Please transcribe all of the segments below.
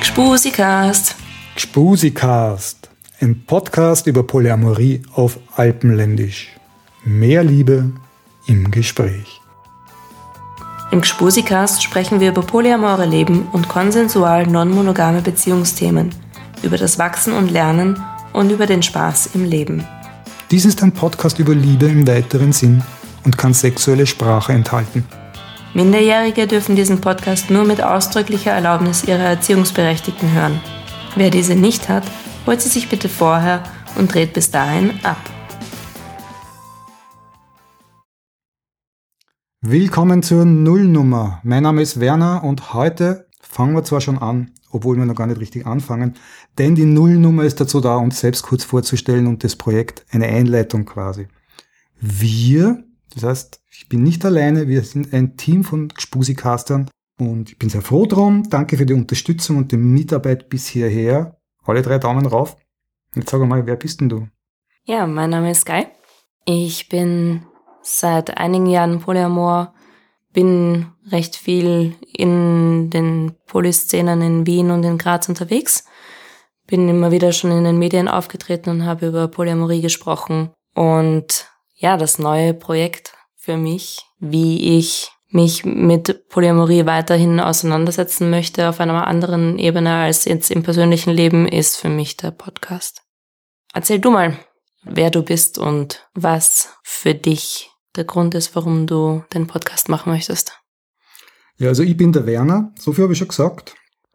Gspusikast. Gspusikast, ein Podcast über Polyamorie auf Alpenländisch. Mehr Liebe im Gespräch. Im Gspusikast sprechen wir über polyamore Leben und konsensual non-monogame Beziehungsthemen, über das Wachsen und Lernen und über den Spaß im Leben. Dies ist ein Podcast über Liebe im weiteren Sinn und kann sexuelle Sprache enthalten. Minderjährige dürfen diesen Podcast nur mit ausdrücklicher Erlaubnis ihrer Erziehungsberechtigten hören. Wer diese nicht hat, holt sie sich bitte vorher und dreht bis dahin ab. Willkommen zur Nullnummer. Mein Name ist Werner und heute fangen wir zwar schon an, obwohl wir noch gar nicht richtig anfangen, denn die Nullnummer ist dazu da, uns selbst kurz vorzustellen und das Projekt eine Einleitung quasi. Wir, das heißt, ich bin nicht alleine, wir sind ein Team von Spusikastern und ich bin sehr froh drum. Danke für die Unterstützung und die Mitarbeit bis hierher. Alle drei Daumen rauf. Jetzt sag mal, wer bist denn du? Ja, mein Name ist Guy. Ich bin seit einigen Jahren Polyamor, bin recht viel in den Polyszenen in Wien und in Graz unterwegs, bin immer wieder schon in den Medien aufgetreten und habe über Polyamorie gesprochen. Und ja, das neue Projekt für mich, wie ich mich mit Polyamorie weiterhin auseinandersetzen möchte auf einer anderen Ebene als jetzt im persönlichen Leben, ist für mich der Podcast. Erzähl du mal, wer du bist und was für dich der Grund ist, warum du den Podcast machen möchtest. Ja, also ich bin der Werner, so viel habe ich schon gesagt.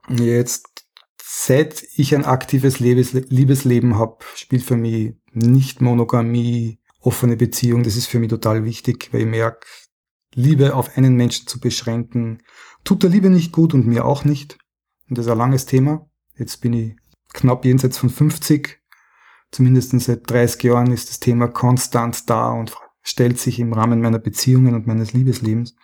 Jetzt, seit ich ein aktives Liebesleben habe, spielt für mich nicht Monogamie, offene Beziehung, das ist für mich total wichtig, weil ich merke, Liebe auf einen Menschen zu beschränken, tut der Liebe nicht gut und mir auch nicht. Und das ist ein langes Thema. Jetzt bin ich knapp jenseits von 50. Zumindest seit 30 Jahren ist das Thema konstant da und stellt sich im Rahmen meiner Beziehungen und meines Liebeslebens.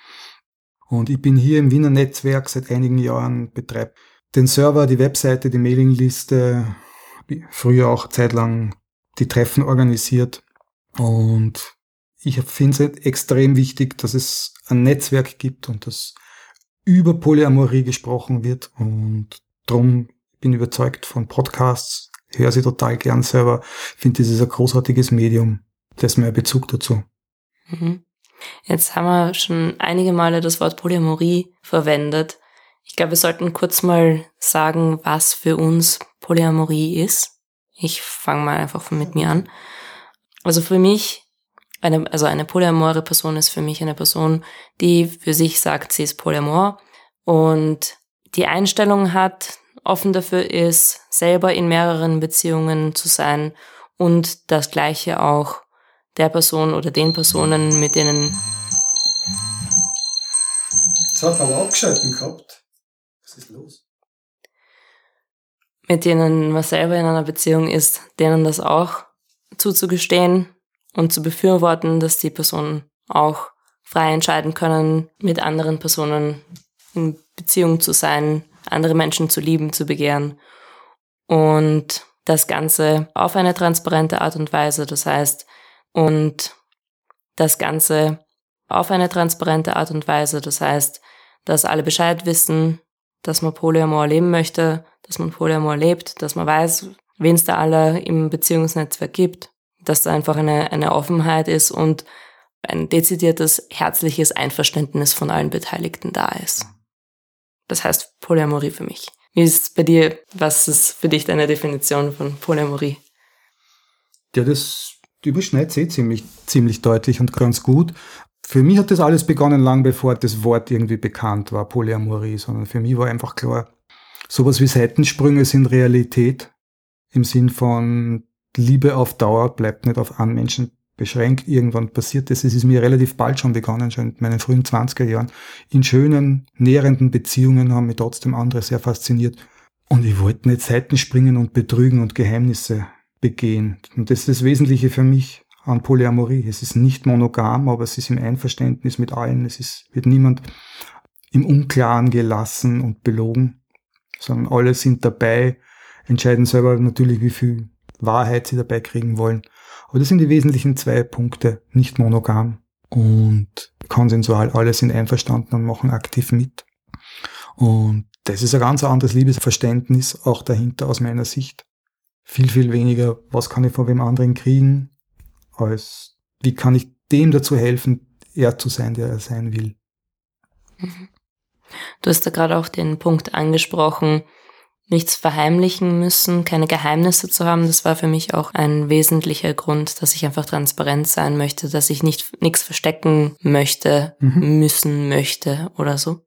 Und ich bin hier im Wiener Netzwerk seit einigen Jahren, betreibe den Server, die Webseite, die Mailingliste, früher auch zeitlang die Treffen organisiert. Und ich finde es extrem wichtig, dass es ein Netzwerk gibt und dass über Polyamorie gesprochen wird. Und darum bin ich überzeugt von Podcasts, höre sie total gern selber, finde, das ist ein großartiges Medium das ist mein Bezug dazu. Mhm. Jetzt haben wir schon einige Male das Wort Polyamorie verwendet. Ich glaube, wir sollten kurz mal sagen, was für uns Polyamorie ist. Ich fange mal einfach mit mir an. Also für mich, eine, also eine polyamore Person ist für mich eine Person, die für sich sagt, sie ist polyamor und die Einstellung hat, offen dafür ist, selber in mehreren Beziehungen zu sein und das Gleiche auch der Person oder den Personen, mit denen. Jetzt hat man aber abgeschalten gehabt. Was ist los? Mit denen man selber in einer Beziehung ist, denen das auch zuzugestehen und zu befürworten, dass die Personen auch frei entscheiden können, mit anderen Personen in Beziehung zu sein, andere Menschen zu lieben, zu begehren. Und das Ganze auf eine transparente Art und Weise. Das heißt, und das Ganze auf eine transparente Art und Weise. Das heißt, dass alle Bescheid wissen, dass man Polyamor leben möchte, dass man Polyamor lebt, dass man weiß, wen es da alle im Beziehungsnetzwerk gibt, dass da einfach eine, eine Offenheit ist und ein dezidiertes, herzliches Einverständnis von allen Beteiligten da ist. Das heißt Polyamorie für mich. Wie ist es bei dir? Was ist für dich deine Definition von Polyamorie? Ja, das überschneidet sich ziemlich, ziemlich deutlich und ganz gut. Für mich hat das alles begonnen lang bevor das Wort irgendwie bekannt war, Polyamorie, sondern für mich war einfach klar, sowas wie Seitensprünge sind Realität im Sinn von Liebe auf Dauer bleibt nicht auf einen Menschen beschränkt. Irgendwann passiert das. Es ist mir relativ bald schon begonnen, schon in meinen frühen 20er Jahren. In schönen, nährenden Beziehungen haben mich trotzdem andere sehr fasziniert. Und ich wollte nicht Seitenspringen und betrügen und Geheimnisse begehen. Und das ist das Wesentliche für mich an Polyamorie. Es ist nicht monogam, aber es ist im Einverständnis mit allen. Es ist, wird niemand im Unklaren gelassen und belogen, sondern alle sind dabei. entscheiden selber natürlich, wie viel Wahrheit sie dabei kriegen wollen. Aber das sind die wesentlichen zwei Punkte, nicht monogam und konsensual, alle sind einverstanden und machen aktiv mit. Und das ist ein ganz anderes Liebesverständnis auch dahinter aus meiner Sicht. Viel, viel weniger, was kann ich von wem anderen kriegen, als wie kann ich dem dazu helfen, er zu sein, der er sein will. Mhm. Du hast da gerade auch den Punkt angesprochen, nichts verheimlichen müssen, keine Geheimnisse zu haben. Das war für mich auch ein wesentlicher Grund, dass ich einfach transparent sein möchte, dass ich nicht nichts verstecken möchte, mhm. müssen möchte oder so.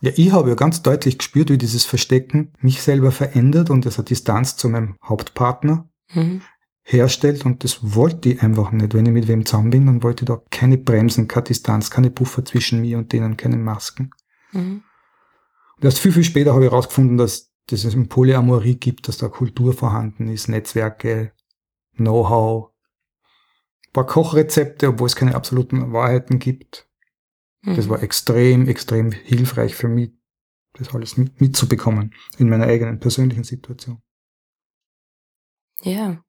Ja, ich habe ja ganz deutlich gespürt, wie dieses Verstecken mich selber verändert und es hat Distanz zu meinem Hauptpartner mhm. herstellt und das wollte ich einfach nicht. Wenn ich mit wem zusammen bin, dann wollte ich da keine Bremsen, keine Distanz, keine Puffer zwischen mir und denen, keine Masken. Mhm. Und erst viel, viel später habe ich herausgefunden, dass dass es eine Polyamorie gibt, dass da Kultur vorhanden ist, Netzwerke, Know-how, ein paar Kochrezepte, obwohl es keine absoluten Wahrheiten gibt. Mhm. Das war extrem, extrem hilfreich für mich, das alles mit, mitzubekommen in meiner eigenen persönlichen Situation. Ja.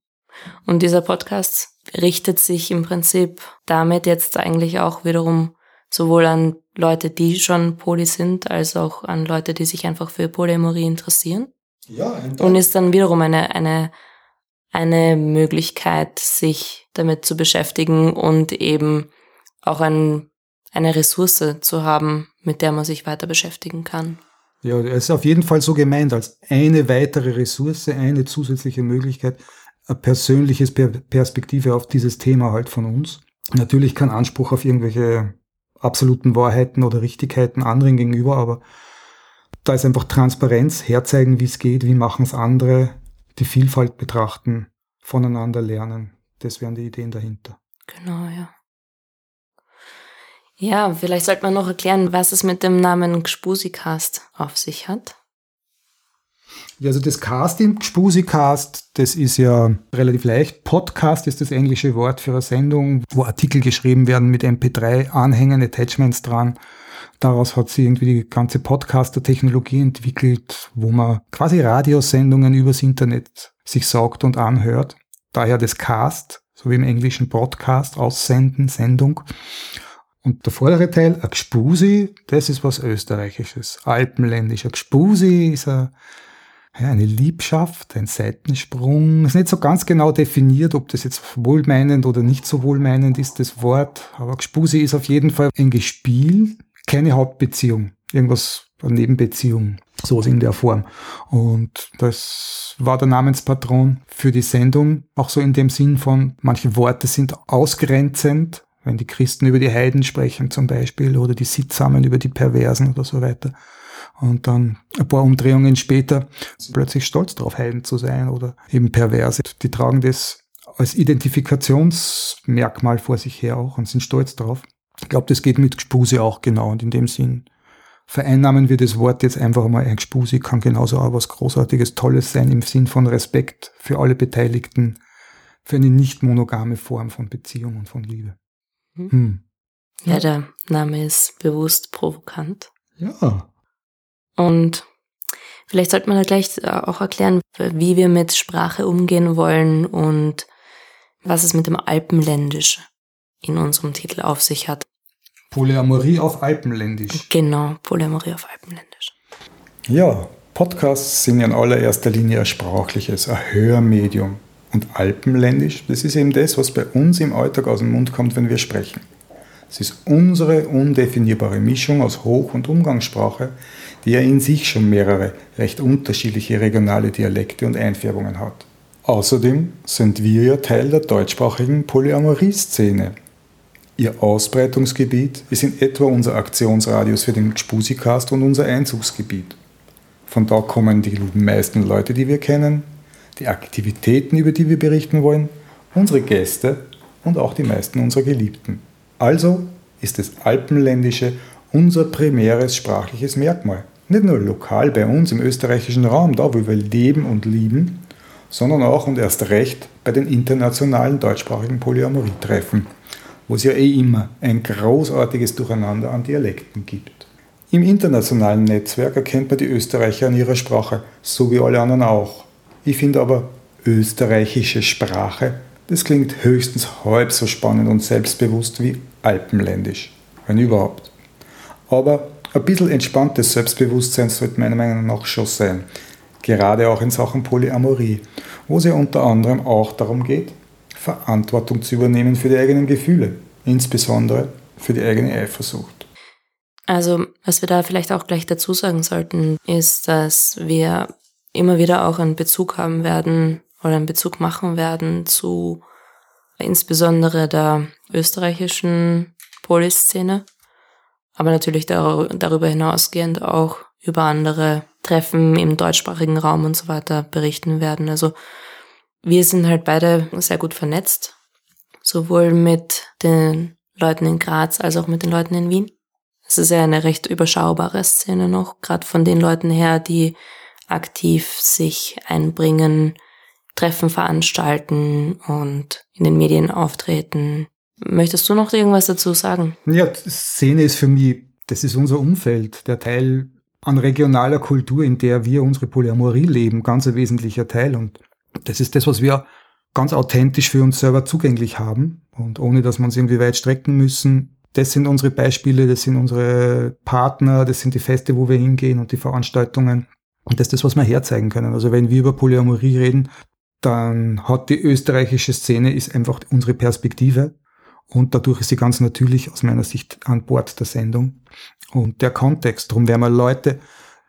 Und dieser Podcast richtet sich im Prinzip damit jetzt eigentlich auch wiederum sowohl an Leute, die schon Poly sind, als auch an Leute, die sich einfach für Polyamorie interessieren. Ja, und ist dann wiederum eine, eine, eine Möglichkeit, sich damit zu beschäftigen und eben auch ein, eine Ressource zu haben, mit der man sich weiter beschäftigen kann. Ja, es ist auf jeden Fall so gemeint als eine weitere Ressource, eine zusätzliche Möglichkeit, eine persönliche Perspektive auf dieses Thema halt von uns. Natürlich kein Anspruch auf irgendwelche absoluten Wahrheiten oder Richtigkeiten anderen gegenüber, aber da ist einfach Transparenz, herzeigen, wie es geht, wie machen es andere, die Vielfalt betrachten, voneinander lernen. Das wären die Ideen dahinter. Genau, ja. Ja, vielleicht sollte man noch erklären, was es mit dem Namen Gspusikast auf sich hat. Ja, also das Casting, Spusi-Cast, das ist ja relativ leicht. Podcast ist das englische Wort für eine Sendung, wo Artikel geschrieben werden mit MP3-Anhängen, Attachments dran. Daraus hat sie irgendwie die ganze Podcaster-Technologie entwickelt, wo man quasi Radiosendungen übers Internet sich saugt und anhört. Daher das Cast, so wie im englischen Podcast, aussenden, Sendung. Und der vordere Teil, ein Gspusi, das ist was Österreichisches, alpenländisch. Ein Gspusi ist ein eine Liebschaft, ein Seitensprung. Ist nicht so ganz genau definiert, ob das jetzt wohlmeinend oder nicht so wohlmeinend ist, das Wort. Aber Gspusi ist auf jeden Fall ein Gespiel, keine Hauptbeziehung. Irgendwas, eine Nebenbeziehung. So in der Form. Und das war der Namenspatron für die Sendung. Auch so in dem Sinn von, manche Worte sind ausgrenzend. Wenn die Christen über die Heiden sprechen zum Beispiel oder die Sittsamen über die Perversen oder so weiter und dann ein paar Umdrehungen später plötzlich stolz darauf, Heiden zu sein oder eben perverse. Die tragen das als Identifikationsmerkmal vor sich her auch und sind stolz drauf. Ich glaube, das geht mit Gespuse auch genau und in dem Sinn vereinnahmen wir das Wort jetzt einfach mal ein Gespuse kann genauso auch was Großartiges, Tolles sein im Sinn von Respekt für alle Beteiligten, für eine nicht monogame Form von Beziehung und von Liebe. Hm. hm. Ja, der Name ist bewusst provokant. Ja, und vielleicht sollte man da gleich äh, auch erklären, wie wir mit Sprache umgehen wollen und was es mit dem Alpenländisch in unserem Titel auf sich hat. Polyamorie auf Alpenländisch. Genau, Polyamorie auf Alpenländisch. Ja, Podcasts sind in allererster Linie ein sprachliches, ein Hörmedium. Und Alpenländisch, das ist eben das, was bei uns im Alltag aus dem Mund kommt, wenn wir sprechen. Es ist unsere undefinierbare Mischung aus Hoch- und Umgangssprache, die ja in sich schon mehrere recht unterschiedliche regionale Dialekte und Einfärbungen hat. Außerdem sind wir ja Teil der deutschsprachigen Polyamorie-Szene. Ihr Ausbreitungsgebiet ist in etwa unser Aktionsradius für den Spusikast und unser Einzugsgebiet. Von da kommen die meisten Leute, die wir kennen, die Aktivitäten, über die wir berichten wollen, unsere Gäste und auch die meisten unserer Geliebten. Also ist das Alpenländische unser primäres sprachliches Merkmal. Nicht nur lokal bei uns im österreichischen Raum, da wo wir leben und lieben, sondern auch und erst recht bei den internationalen deutschsprachigen Polyamorietreffen, wo es ja eh immer ein großartiges Durcheinander an Dialekten gibt. Im internationalen Netzwerk erkennt man die Österreicher an ihrer Sprache, so wie alle anderen auch. Ich finde aber österreichische Sprache, das klingt höchstens halb so spannend und selbstbewusst wie alpenländisch, wenn überhaupt. Aber ein bisschen entspanntes Selbstbewusstsein sollte meiner Meinung nach schon sein, gerade auch in Sachen Polyamorie, wo es ja unter anderem auch darum geht, Verantwortung zu übernehmen für die eigenen Gefühle, insbesondere für die eigene Eifersucht. Also, was wir da vielleicht auch gleich dazu sagen sollten, ist, dass wir immer wieder auch einen Bezug haben werden oder einen Bezug machen werden zu insbesondere der österreichischen Poliszene, aber natürlich darüber hinausgehend auch über andere Treffen im deutschsprachigen Raum und so weiter berichten werden. Also wir sind halt beide sehr gut vernetzt, sowohl mit den Leuten in Graz als auch mit den Leuten in Wien. Es ist ja eine recht überschaubare Szene noch, gerade von den Leuten her, die aktiv sich einbringen, Treffen veranstalten und in den Medien auftreten. Möchtest du noch irgendwas dazu sagen? Ja, Szene ist für mich, das ist unser Umfeld, der Teil an regionaler Kultur, in der wir unsere Polyamorie leben, ganz ein wesentlicher Teil. Und das ist das, was wir ganz authentisch für uns selber zugänglich haben und ohne dass wir uns irgendwie weit strecken müssen, das sind unsere Beispiele, das sind unsere Partner, das sind die Feste, wo wir hingehen und die Veranstaltungen. Und das ist das, was wir herzeigen können. Also wenn wir über Polyamorie reden, dann hat die österreichische Szene ist einfach unsere Perspektive. Und dadurch ist sie ganz natürlich aus meiner Sicht an Bord der Sendung. Und der Kontext, darum werden wir Leute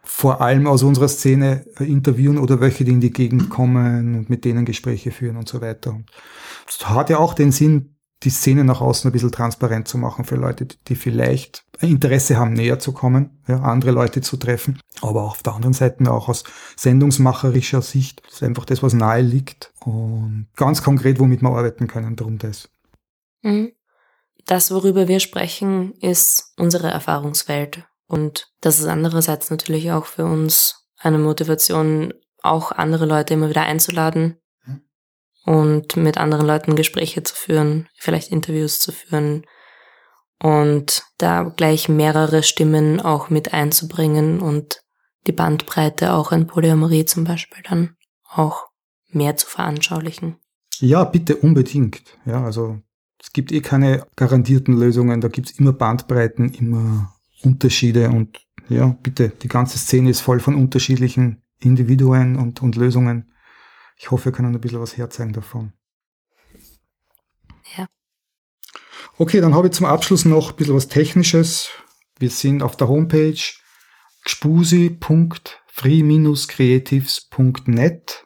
vor allem aus unserer Szene interviewen oder welche, die in die Gegend kommen und mit denen Gespräche führen und so weiter. Und das hat ja auch den Sinn, die Szene nach außen ein bisschen transparent zu machen für Leute, die vielleicht Interesse haben, näher zu kommen, ja, andere Leute zu treffen. Aber auch auf der anderen Seite auch aus sendungsmacherischer Sicht ist einfach das, was nahe liegt und ganz konkret, womit wir arbeiten können, darum das. Mhm. Das, worüber wir sprechen, ist unsere Erfahrungswelt. Und das ist andererseits natürlich auch für uns eine Motivation, auch andere Leute immer wieder einzuladen, und mit anderen Leuten Gespräche zu führen, vielleicht Interviews zu führen und da gleich mehrere Stimmen auch mit einzubringen und die Bandbreite auch in Polyamorie zum Beispiel dann auch mehr zu veranschaulichen. Ja, bitte unbedingt. Ja, also es gibt eh keine garantierten Lösungen, da gibt's immer Bandbreiten, immer Unterschiede und ja, bitte, die ganze Szene ist voll von unterschiedlichen Individuen und, und Lösungen. Ich hoffe, wir können ein bisschen was herzeigen davon. Ja. Okay, dann habe ich zum Abschluss noch ein bisschen was Technisches. Wir sind auf der Homepage gspusi.free-creatives.net.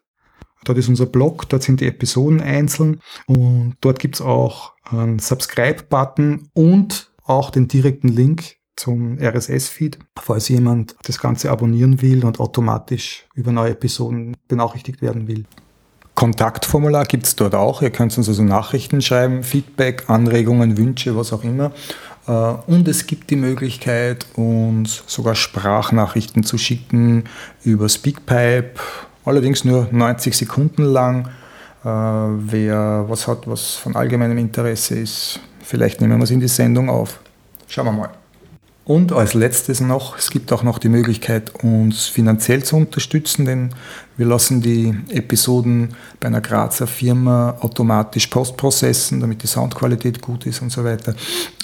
Dort ist unser Blog, dort sind die Episoden einzeln und dort gibt es auch einen Subscribe-Button und auch den direkten Link zum RSS-Feed, falls jemand das Ganze abonnieren will und automatisch über neue Episoden benachrichtigt werden will. Kontaktformular gibt es dort auch. Ihr könnt uns also Nachrichten schreiben, Feedback, Anregungen, Wünsche, was auch immer. Äh, und es gibt die Möglichkeit, uns sogar Sprachnachrichten zu schicken über Speakpipe, allerdings nur 90 Sekunden lang. Äh, wer was hat, was von allgemeinem Interesse ist, vielleicht nehmen wir es in die Sendung auf. Schauen wir mal. Und als letztes noch, es gibt auch noch die Möglichkeit, uns finanziell zu unterstützen, denn wir lassen die Episoden bei einer Grazer Firma automatisch postprocessen, damit die Soundqualität gut ist und so weiter.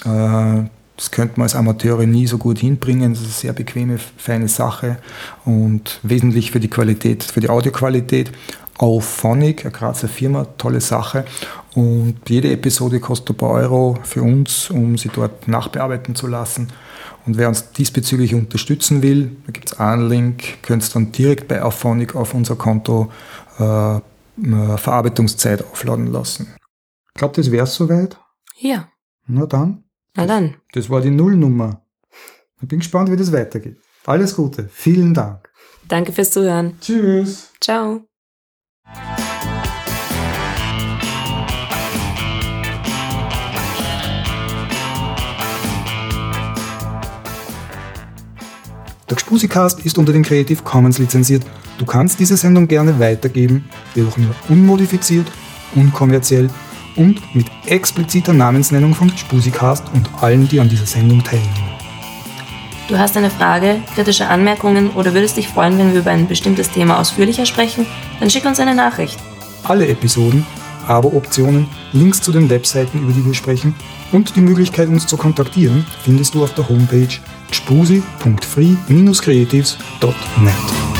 Äh, das könnte man als Amateure nie so gut hinbringen. Das ist eine sehr bequeme, feine Sache und wesentlich für die Qualität, für die Audioqualität. Auphonic, eine Grazer Firma, tolle Sache. Und jede Episode kostet ein paar Euro für uns, um sie dort nachbearbeiten zu lassen. Und wer uns diesbezüglich unterstützen will, da gibt es einen Link, könnt ihr dann direkt bei Auphonic auf unser Konto äh, äh Verarbeitungszeit aufladen lassen. Ich glaube, das wäre es soweit. Ja. Na dann. Na dann. Das war die Nullnummer. Ich bin gespannt, wie das weitergeht. Alles Gute. Vielen Dank. Danke fürs Zuhören. Tschüss. Ciao. Der Gspusikast ist unter den Creative Commons lizenziert. Du kannst diese Sendung gerne weitergeben, jedoch nur unmodifiziert, unkommerziell und mit expliziter Namensnennung von Spusikast und allen, die an dieser Sendung teilnehmen. Du hast eine Frage, kritische Anmerkungen oder würdest dich freuen, wenn wir über ein bestimmtes Thema ausführlicher sprechen? Dann schick uns eine Nachricht. Alle Episoden, Abo-Optionen, Links zu den Webseiten, über die wir sprechen und die Möglichkeit, uns zu kontaktieren, findest du auf der Homepage spusi.free-creatives.net.